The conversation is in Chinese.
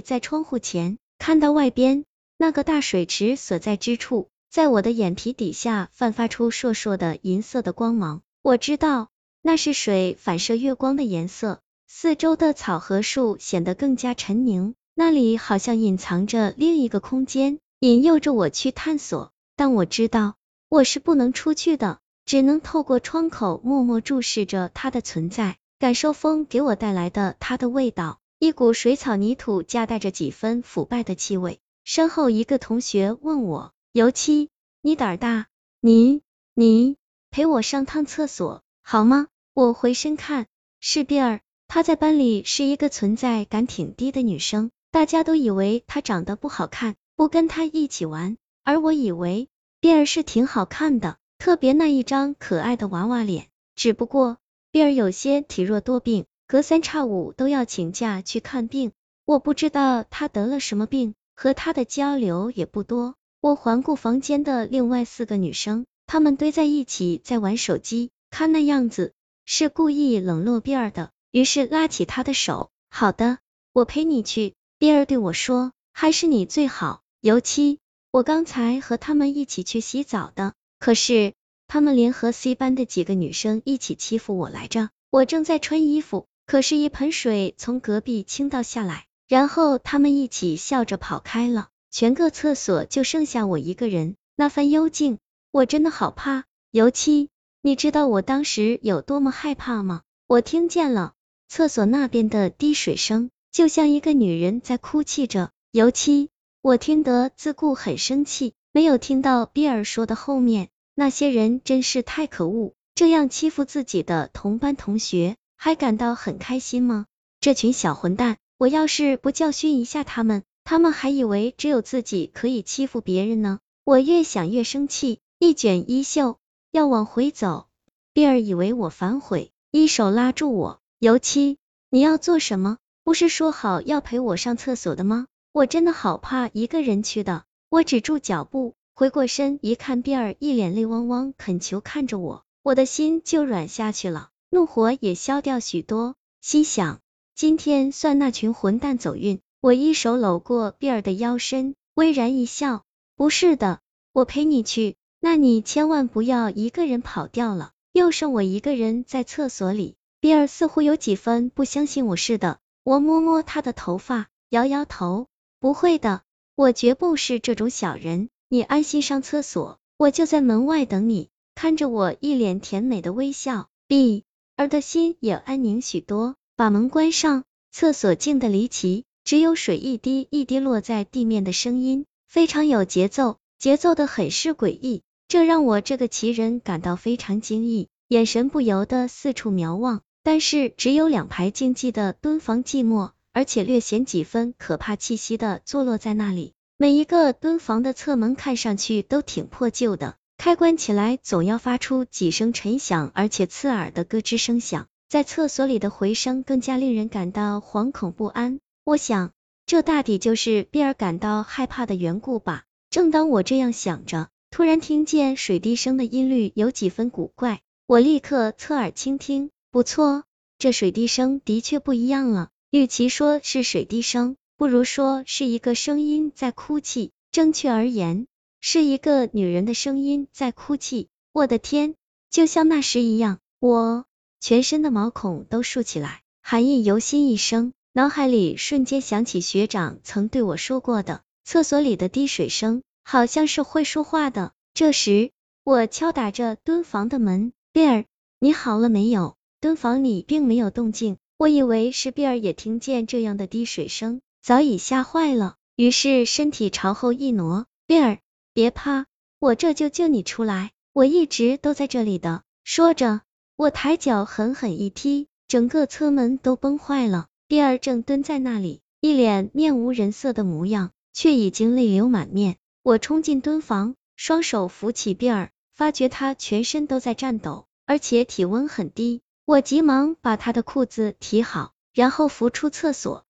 在窗户前，看到外边那个大水池所在之处，在我的眼皮底下泛发出烁烁的银色的光芒。我知道那是水反射月光的颜色。四周的草和树显得更加沉凝，那里好像隐藏着另一个空间，引诱着我去探索。但我知道我是不能出去的，只能透过窗口默默注视着它的存在，感受风给我带来的它的味道。一股水草泥土夹带着几分腐败的气味。身后一个同学问我：“尤七，你胆大，你你陪我上趟厕所好吗？”我回身看，是碧儿。她在班里是一个存在感挺低的女生，大家都以为她长得不好看，不跟她一起玩。而我以为碧儿是挺好看的，特别那一张可爱的娃娃脸。只不过碧儿有些体弱多病，隔三差五都要请假去看病。我不知道她得了什么病，和她的交流也不多。我环顾房间的另外四个女生，她们堆在一起在玩手机，看那样子是故意冷落碧儿的。于是拉起他的手，好的，我陪你去。碧儿对我说，还是你最好。尤其我刚才和他们一起去洗澡的，可是他们联合 C 班的几个女生一起欺负我来着。我正在穿衣服，可是，一盆水从隔壁倾倒下来，然后他们一起笑着跑开了，全个厕所就剩下我一个人。那番幽静，我真的好怕。尤其你知道我当时有多么害怕吗？我听见了。厕所那边的滴水声，就像一个女人在哭泣着。尤其我听得自顾很生气，没有听到比尔说的后面。那些人真是太可恶，这样欺负自己的同班同学，还感到很开心吗？这群小混蛋，我要是不教训一下他们，他们还以为只有自己可以欺负别人呢。我越想越生气，一卷衣袖要往回走，比尔以为我反悔，一手拉住我。尤七，你要做什么？不是说好要陪我上厕所的吗？我真的好怕一个人去的。我止住脚步，回过身一看，比尔一脸泪汪汪恳求看着我，我的心就软下去了，怒火也消掉许多。心想，今天算那群混蛋走运。我一手搂过比尔的腰身，微然一笑，不是的，我陪你去，那你千万不要一个人跑掉了，又剩我一个人在厕所里。比尔似乎有几分不相信我似的，我摸摸他的头发，摇摇头，不会的，我绝不是这种小人，你安心上厕所，我就在门外等你。看着我一脸甜美的微笑，比尔的心也安宁许多。把门关上，厕所静得离奇，只有水一滴一滴落在地面的声音，非常有节奏，节奏的很是诡异，这让我这个奇人感到非常惊异，眼神不由得四处描望。但是只有两排静寂的蹲房寂寞，而且略显几分可怕气息的坐落在那里。每一个蹲房的侧门看上去都挺破旧的，开关起来总要发出几声沉响而且刺耳的咯吱声响，在厕所里的回声更加令人感到惶恐不安。我想，这大抵就是比尔感到害怕的缘故吧。正当我这样想着，突然听见水滴声的音律有几分古怪，我立刻侧耳倾听。不错，这水滴声的确不一样了。与其说是水滴声，不如说是一个声音在哭泣。正确而言，是一个女人的声音在哭泣。我的天，就像那时一样，我全身的毛孔都竖起来，寒意由心一生，脑海里瞬间想起学长曾对我说过的，厕所里的滴水声好像是会说话的。这时，我敲打着蹲房的门，贝尔，你好了没有？蹲房里并没有动静，我以为是碧儿也听见这样的滴水声，早已吓坏了，于是身体朝后一挪。碧儿，别怕，我这就救你出来，我一直都在这里的。说着，我抬脚狠狠一踢，整个侧门都崩坏了。碧儿正蹲在那里，一脸面无人色的模样，却已经泪流满面。我冲进蹲房，双手扶起碧儿，发觉她全身都在颤抖，而且体温很低。我急忙把她的裤子提好，然后扶出厕所。